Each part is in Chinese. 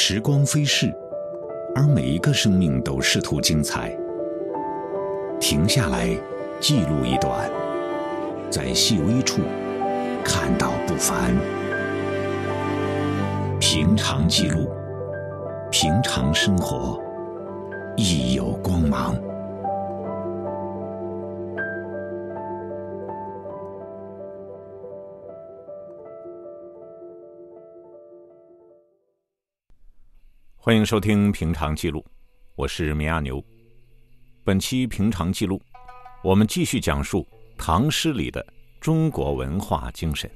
时光飞逝，而每一个生命都试图精彩。停下来，记录一段，在细微处看到不凡。平常记录，平常生活，亦有光芒。欢迎收听《平常记录》，我是米亚牛。本期《平常记录》，我们继续讲述唐诗里的中国文化精神。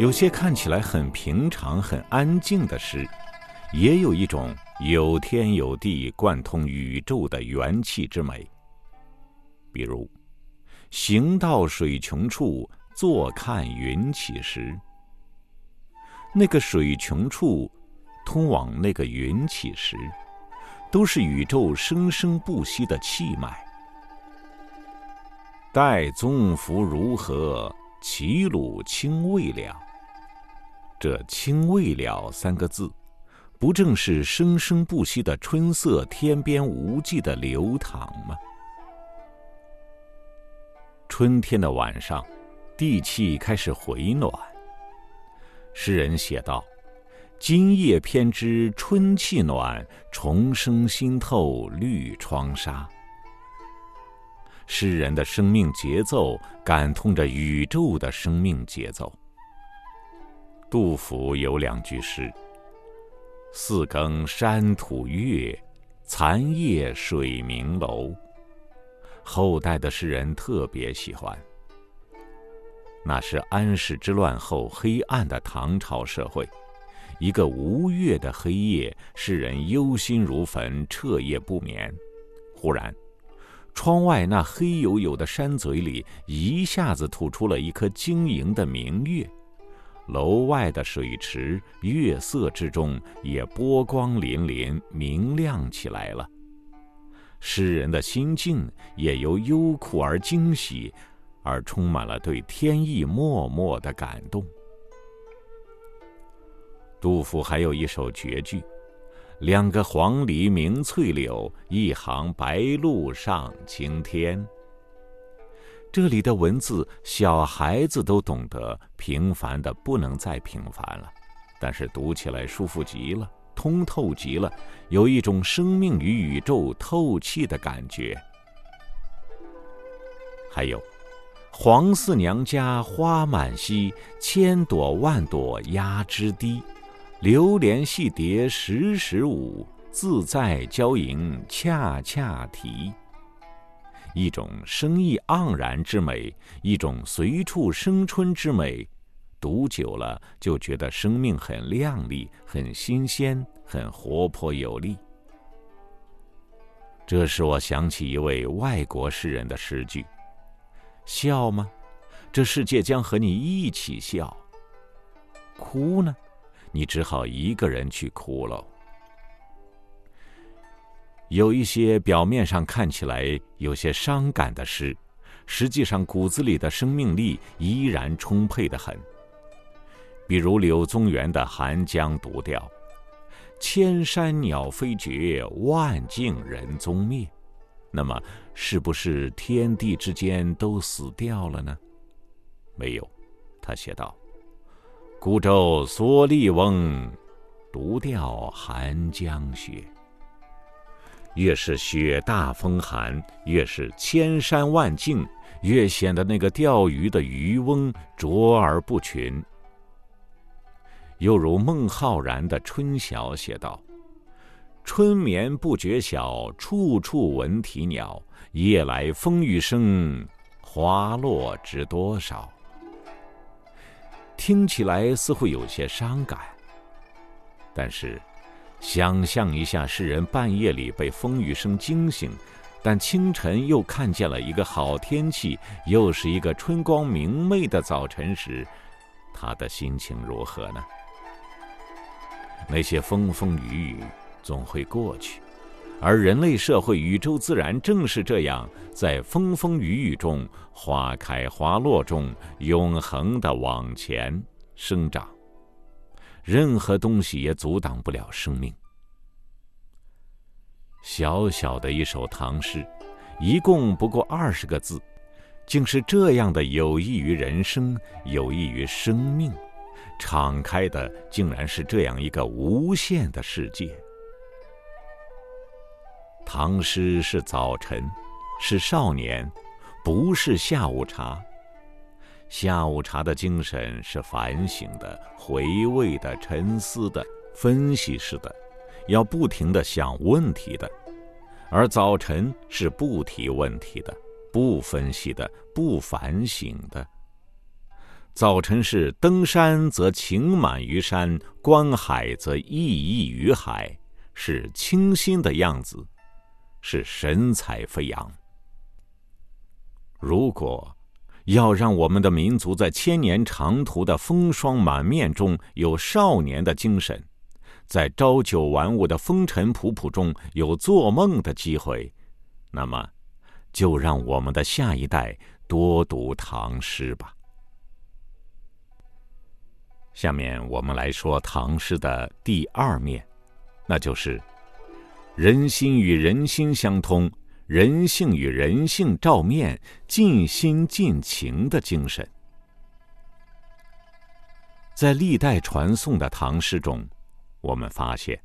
有些看起来很平常、很安静的诗，也有一种。有天有地，贯通宇宙的元气之美。比如，行到水穷处，坐看云起时。那个水穷处，通往那个云起时，都是宇宙生生不息的气脉。待宗福如何？齐鲁青未了。这“青未了”三个字。不正是生生不息的春色，天边无际的流淌吗？春天的晚上，地气开始回暖。诗人写道：“今夜偏知春气暖，重生心透绿窗纱。”诗人的生命节奏感通着宇宙的生命节奏。杜甫有两句诗。四更山吐月，残夜水明楼。后代的诗人特别喜欢。那是安史之乱后黑暗的唐朝社会，一个无月的黑夜，诗人忧心如焚，彻夜不眠。忽然，窗外那黑黝黝的山嘴里，一下子吐出了一颗晶莹的明月。楼外的水池，月色之中也波光粼粼，明亮起来了。诗人的心境也由忧苦而惊喜，而充满了对天意默默的感动。杜甫还有一首绝句：“两个黄鹂鸣翠柳，一行白鹭上青天。”这里的文字，小孩子都懂得，平凡的不能再平凡了，但是读起来舒服极了，通透极了，有一种生命与宇宙透气的感觉。还有，黄四娘家花满蹊，千朵万朵压枝低，流连戏蝶时时舞，自在娇莺恰恰啼。一种生意盎然之美，一种随处生春之美，读久了就觉得生命很亮丽、很新鲜、很活泼有力。这使我想起一位外国诗人的诗句：“笑吗？这世界将和你一起笑。哭呢？你只好一个人去哭喽。”有一些表面上看起来有些伤感的诗，实际上骨子里的生命力依然充沛的很。比如柳宗元的《寒江独钓》：“千山鸟飞绝，万径人踪灭。”那么，是不是天地之间都死掉了呢？没有，他写道：“孤舟蓑笠翁，独钓寒江雪。”越是雪大风寒，越是千山万径，越显得那个钓鱼的渔翁卓而不群。又如孟浩然的《春晓》写道：“春眠不觉晓，处处闻啼鸟。夜来风雨声，花落知多少。”听起来似乎有些伤感，但是。想象一下，诗人半夜里被风雨声惊醒，但清晨又看见了一个好天气，又是一个春光明媚的早晨时，他的心情如何呢？那些风风雨雨总会过去，而人类社会、宇宙自然正是这样，在风风雨雨中、花开花落中，永恒的往前生长。任何东西也阻挡不了生命。小小的一首唐诗，一共不过二十个字，竟是这样的有益于人生，有益于生命，敞开的竟然是这样一个无限的世界。唐诗是早晨，是少年，不是下午茶。下午茶的精神是反省的、回味的、沉思的、分析式的，要不停的想问题的；而早晨是不提问题的、不分析的、不反省的。早晨是登山则情满于山，观海则意溢于海，是清新的样子。是神采飞扬。如果要让我们的民族在千年长途的风霜满面中有少年的精神，在朝九晚五的风尘仆仆中有做梦的机会，那么，就让我们的下一代多读唐诗吧。下面我们来说唐诗的第二面，那就是。人心与人心相通，人性与人性照面，尽心尽情的精神，在历代传颂的唐诗中，我们发现，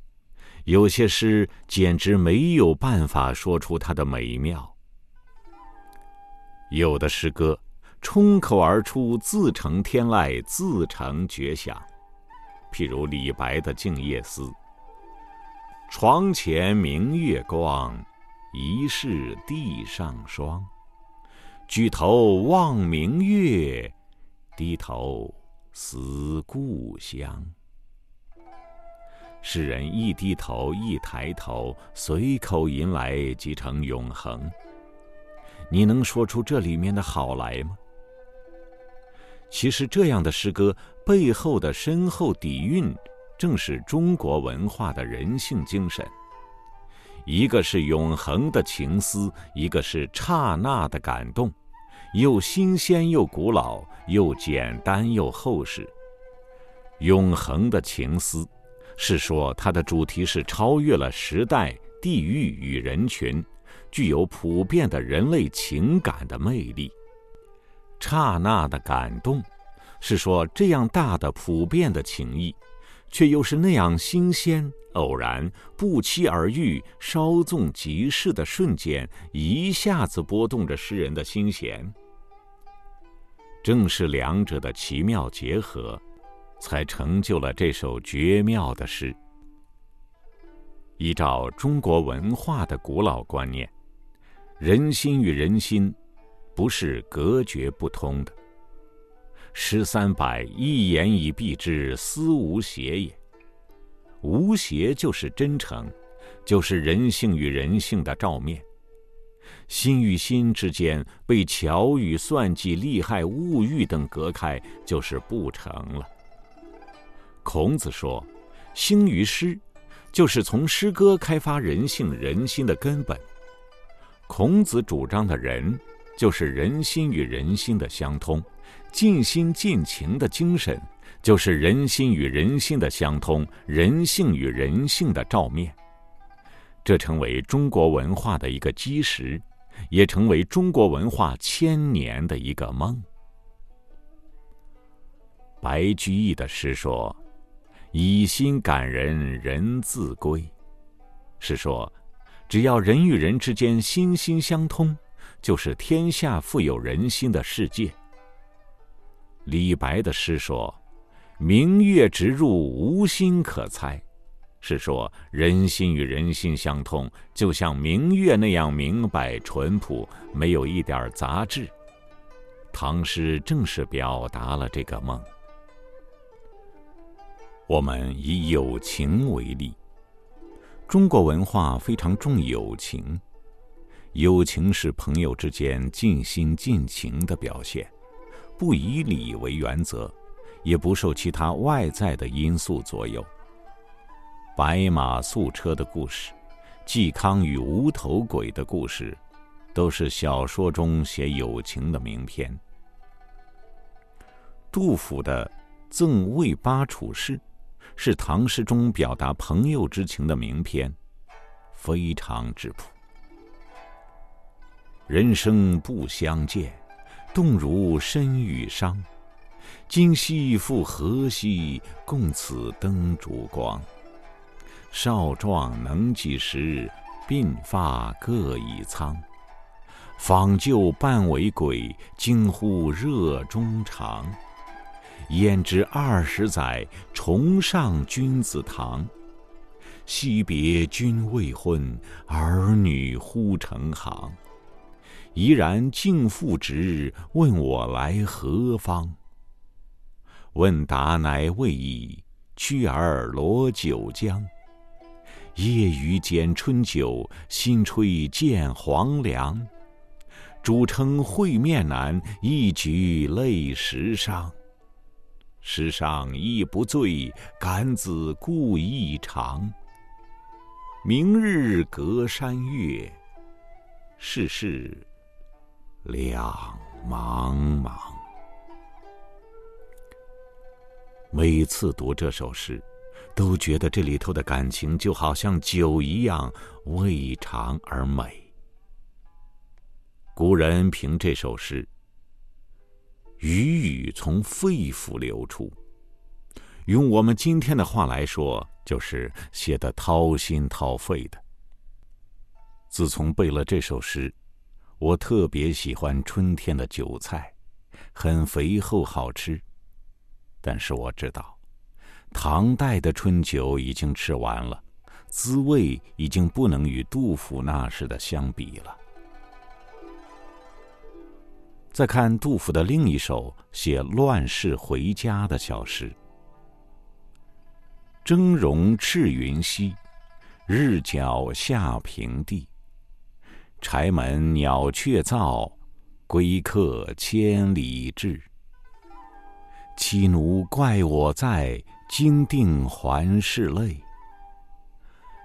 有些诗简直没有办法说出它的美妙。有的诗歌冲口而出，自成天籁，自成绝响，譬如李白的《静夜思》。床前明月光，疑是地上霜。举头望明月，低头思故乡。诗人一低头，一抬头，随口吟来即成永恒。你能说出这里面的好来吗？其实，这样的诗歌背后的深厚底蕴。正是中国文化的人性精神，一个是永恒的情思，一个是刹那的感动，又新鲜又古老，又简单又厚实。永恒的情思，是说它的主题是超越了时代、地域与人群，具有普遍的人类情感的魅力。刹那的感动，是说这样大的普遍的情谊。却又是那样新鲜、偶然、不期而遇、稍纵即逝的瞬间，一下子拨动着诗人的心弦。正是两者的奇妙结合，才成就了这首绝妙的诗。依照中国文化的古老观念，人心与人心，不是隔绝不通的。诗三百，一言以蔽之，思无邪也。无邪就是真诚，就是人性与人性的照面。心与心之间被巧语、算计、利害、物欲等隔开，就是不成了。孔子说：“兴于诗，就是从诗歌开发人性人心的根本。”孔子主张的人，就是人心与人心的相通。尽心尽情的精神，就是人心与人心的相通，人性与人性的照面。这成为中国文化的一个基石，也成为中国文化千年的一个梦。白居易的诗说：“以心感人，人自归。”是说，只要人与人之间心心相通，就是天下富有人心的世界。李白的诗说：“明月直入无心可猜。”是说人心与人心相通，就像明月那样明白淳朴，没有一点杂质。唐诗正是表达了这个梦。我们以友情为例，中国文化非常重友情，友情是朋友之间尽心尽情的表现。不以礼为原则，也不受其他外在的因素左右。白马素车的故事，嵇康与无头鬼的故事，都是小说中写友情的名篇。杜甫的《赠卫八处士》，是唐诗中表达朋友之情的名篇，非常质朴。人生不相见，动如身与伤。今夕复何夕，共此灯烛光。少壮能几时，鬓发各已苍。访旧半为鬼，惊呼热衷肠。焉知二十载，重上君子堂。惜别君未婚，儿女忽成行。怡然敬父职，问我来何方？问答乃未已，驱儿罗九江。夜雨剪春酒，新炊见黄粱。主称会面难，一举泪十觞。世上亦不醉，敢子故意长。明日隔山岳，世事两茫茫。每次读这首诗，都觉得这里头的感情就好像酒一样味长而美。古人评这首诗。语语从肺腑流出，用我们今天的话来说，就是写的掏心掏肺的。自从背了这首诗，我特别喜欢春天的韭菜，很肥厚好吃。但是我知道，唐代的春酒已经吃完了，滋味已经不能与杜甫那时的相比了。再看杜甫的另一首写乱世回家的小诗：“峥嵘赤云西，日角下平地。柴门鸟雀噪，归客千里至。妻奴怪我在，惊定还是泪。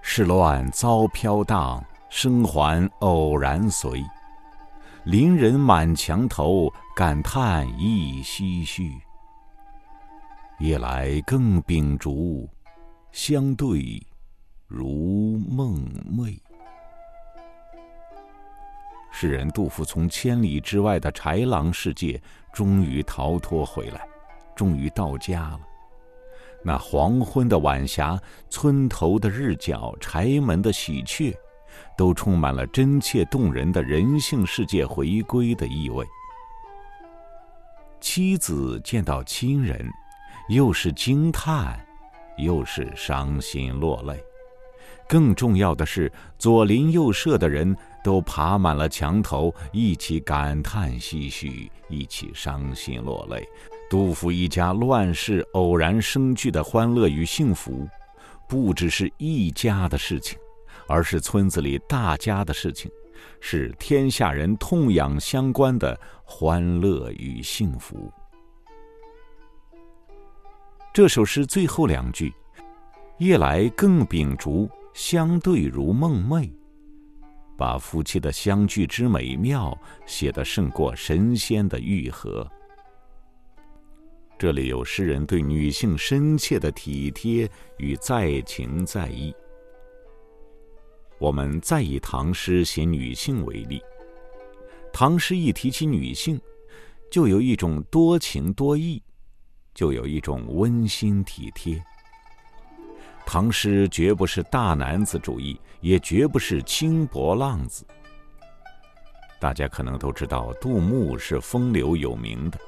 世乱遭飘荡，生还偶然随。”邻人满墙头，感叹亦唏嘘。夜来更秉烛，相对如梦寐。诗人杜甫从千里之外的豺狼世界终于逃脱回来，终于到家了。那黄昏的晚霞，村头的日角，柴门的喜鹊。都充满了真切动人的人性世界回归的意味。妻子见到亲人，又是惊叹，又是伤心落泪。更重要的是，左邻右舍的人都爬满了墙头，一起感叹唏嘘，一起伤心落泪。杜甫一家乱世偶然生聚的欢乐与幸福，不只是一家的事情。而是村子里大家的事情，是天下人痛痒相关的欢乐与幸福。这首诗最后两句：“夜来更秉烛，相对如梦寐。”把夫妻的相聚之美妙写得胜过神仙的愈合。这里有诗人对女性深切的体贴与在情在意。我们再以唐诗写女性为例，唐诗一提起女性，就有一种多情多义，就有一种温馨体贴。唐诗绝不是大男子主义，也绝不是轻薄浪子。大家可能都知道，杜牧是风流有名的，“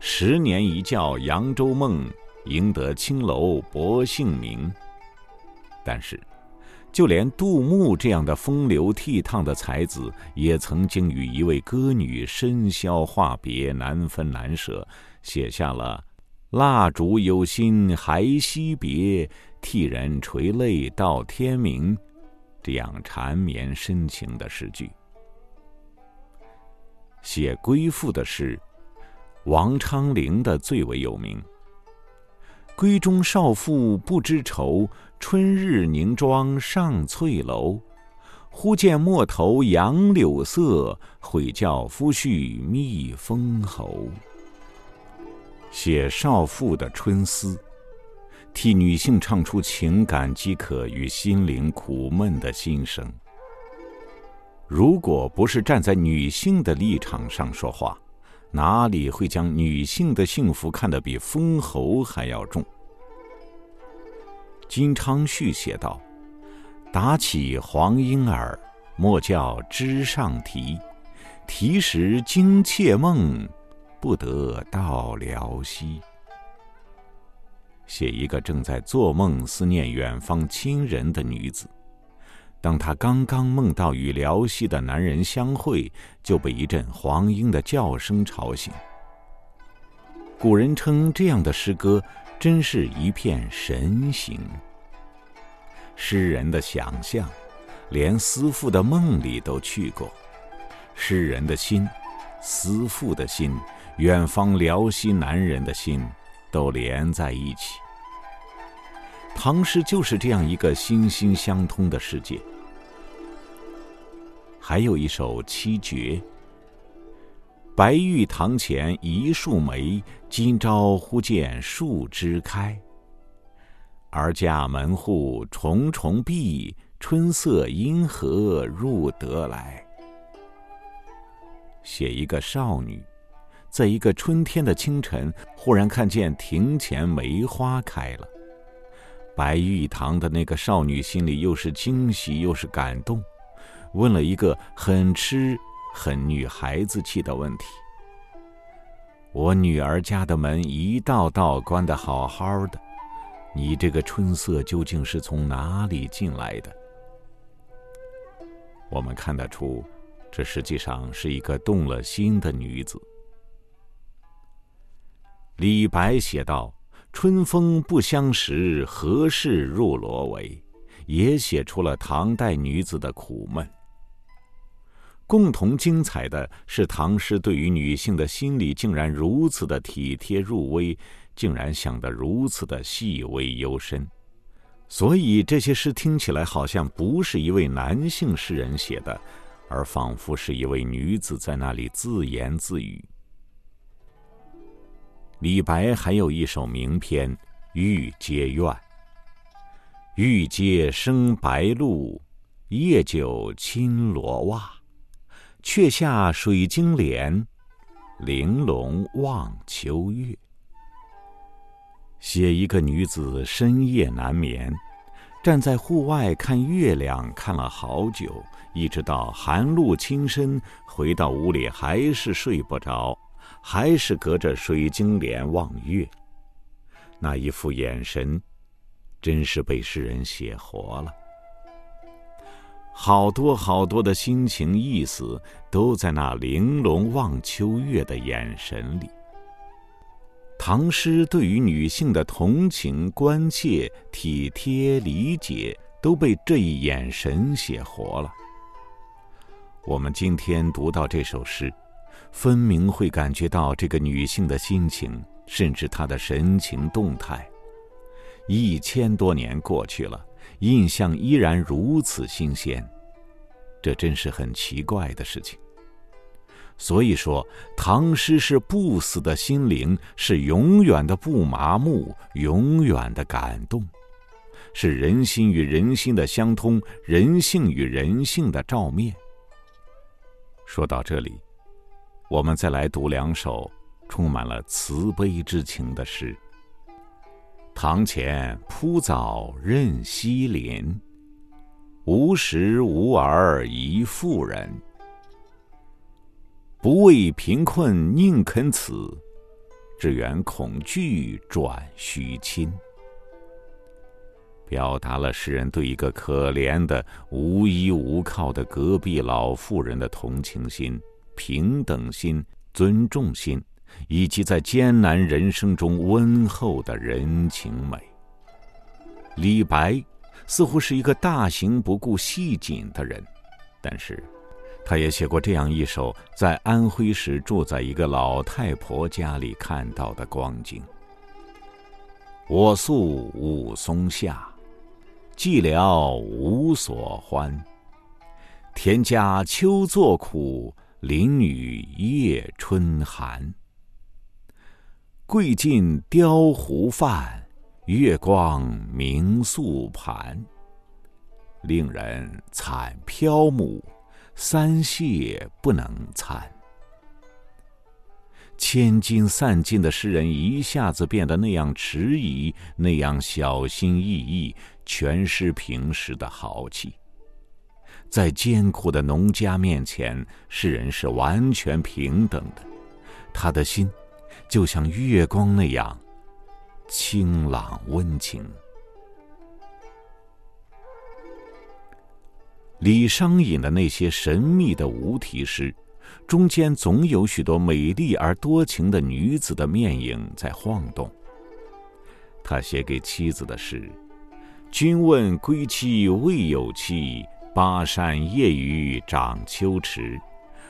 十年一觉扬州梦，赢得青楼薄幸名。”但是。就连杜牧这样的风流倜傥的才子，也曾经与一位歌女深宵话别，难分难舍，写下了“蜡烛有心还惜别，替人垂泪到天明”这样缠绵深情的诗句。写归妇的诗，王昌龄的最为有名。闺中少妇不知愁，春日凝妆上翠楼。忽见陌头杨柳色，悔教夫婿觅封侯。写少妇的春思，替女性唱出情感饥渴与心灵苦闷的心声。如果不是站在女性的立场上说话，哪里会将女性的幸福看得比封侯还要重？金昌绪写道：“打起黄莺儿，莫教枝上啼。啼时惊妾梦，不得到辽西。”写一个正在做梦、思念远方亲人的女子。当她刚刚梦到与辽西的男人相会，就被一阵黄莺的叫声吵醒。古人称这样的诗歌，真是一片神形。诗人的想象，连思妇的梦里都去过；诗人的心，思妇的心，远方辽西男人的心，都连在一起。唐诗就是这样一个心心相通的世界。还有一首七绝：“白玉堂前一树梅，今朝忽见树枝开。而家门户重重闭，春色因何入得来？”写一个少女，在一个春天的清晨，忽然看见庭前梅花开了。白玉堂的那个少女心里又是惊喜又是感动。问了一个很痴、很女孩子气的问题：“我女儿家的门一道道关得好好的，你这个春色究竟是从哪里进来的？”我们看得出，这实际上是一个动了心的女子。李白写道：“春风不相识，何事入罗帷？”也写出了唐代女子的苦闷。共同精彩的是，唐诗对于女性的心理竟然如此的体贴入微，竟然想得如此的细微幽深，所以这些诗听起来好像不是一位男性诗人写的，而仿佛是一位女子在那里自言自语。李白还有一首名篇《玉阶怨》：“玉阶生白露，夜久侵罗袜。”却下水晶帘，玲珑望秋月。写一个女子深夜难眠，站在户外看月亮，看了好久，一直到寒露侵身，回到屋里还是睡不着，还是隔着水晶帘望月。那一副眼神，真是被诗人写活了。好多好多的心情意思，都在那玲珑望秋月的眼神里。唐诗对于女性的同情、关切、体贴、理解，都被这一眼神写活了。我们今天读到这首诗，分明会感觉到这个女性的心情，甚至她的神情动态。一千多年过去了。印象依然如此新鲜，这真是很奇怪的事情。所以说，唐诗是不死的心灵，是永远的不麻木，永远的感动，是人心与人心的相通，人性与人性的照面。说到这里，我们再来读两首充满了慈悲之情的诗。堂前铺藻任西林，无食无儿一妇人。不为贫困宁肯此，只缘恐惧转虚亲。表达了诗人对一个可怜的无依无靠的隔壁老妇人的同情心、平等心、尊重心。以及在艰难人生中温厚的人情美。李白似乎是一个大行不顾细谨的人，但是，他也写过这样一首在安徽时住在一个老太婆家里看到的光景：“我宿武松下，寂寥无所欢。田家秋作苦，林雨夜春寒。桂尽雕壶饭，月光明素盘。令人惨漂木，三谢不能餐。千金散尽的诗人一下子变得那样迟疑，那样小心翼翼，全失平时的豪气。在艰苦的农家面前，诗人是完全平等的。他的心，就像月光那样清朗温情。李商隐的那些神秘的无题诗。中间总有许多美丽而多情的女子的面影在晃动。他写给妻子的是：“君问归期未有期，巴山夜雨涨秋池。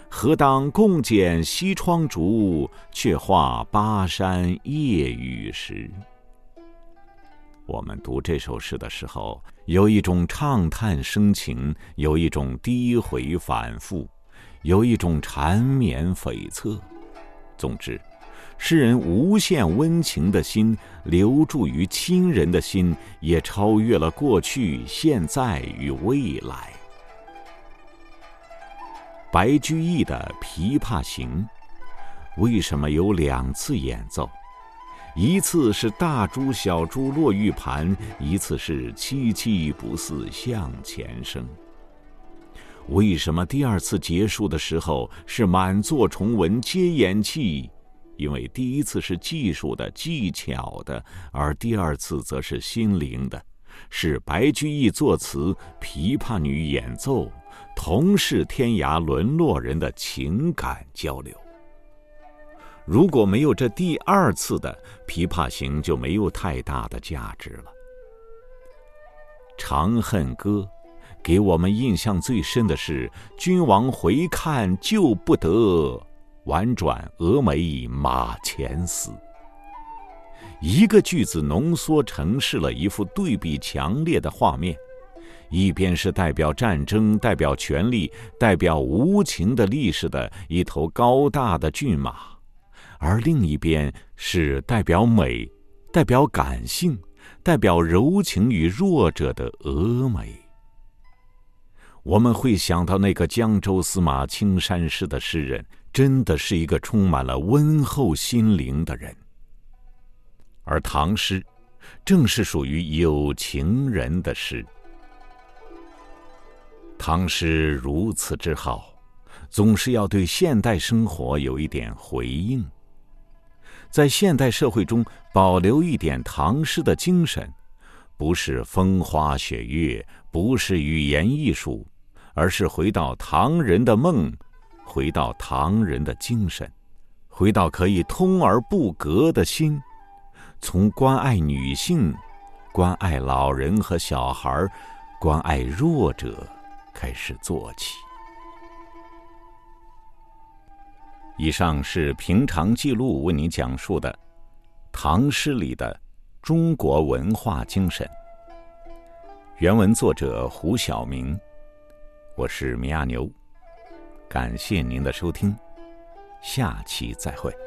何当共剪西窗烛，却话巴山夜雨时。”我们读这首诗的时候，有一种畅叹生情，有一种低回反复。有一种缠绵悱恻，总之，诗人无限温情的心，留住于亲人的心，也超越了过去、现在与未来。白居易的《琵琶行》，为什么有两次演奏？一次是大珠小珠落玉盘，一次是凄凄不似向前声。为什么第二次结束的时候是满座重闻皆言泣？因为第一次是技术的、技巧的，而第二次则是心灵的，是白居易作词，琵琶女演奏，同是天涯沦落人的情感交流。如果没有这第二次的《琵琶行》，就没有太大的价值了。《长恨歌》。给我们印象最深的是“君王回看旧不得，宛转蛾眉马前死。”一个句子浓缩呈示了一幅对比强烈的画面：一边是代表战争、代表权力、代表无情的历史的一头高大的骏马，而另一边是代表美、代表感性、代表柔情与弱者的峨眉。我们会想到那个江州司马青衫诗的诗人，真的是一个充满了温厚心灵的人。而唐诗，正是属于有情人的诗。唐诗如此之好，总是要对现代生活有一点回应，在现代社会中保留一点唐诗的精神，不是风花雪月，不是语言艺术。而是回到唐人的梦，回到唐人的精神，回到可以通而不隔的心，从关爱女性、关爱老人和小孩、关爱弱者开始做起。以上是平常记录为您讲述的唐诗里的中国文化精神。原文作者胡晓明。我是米亚牛，感谢您的收听，下期再会。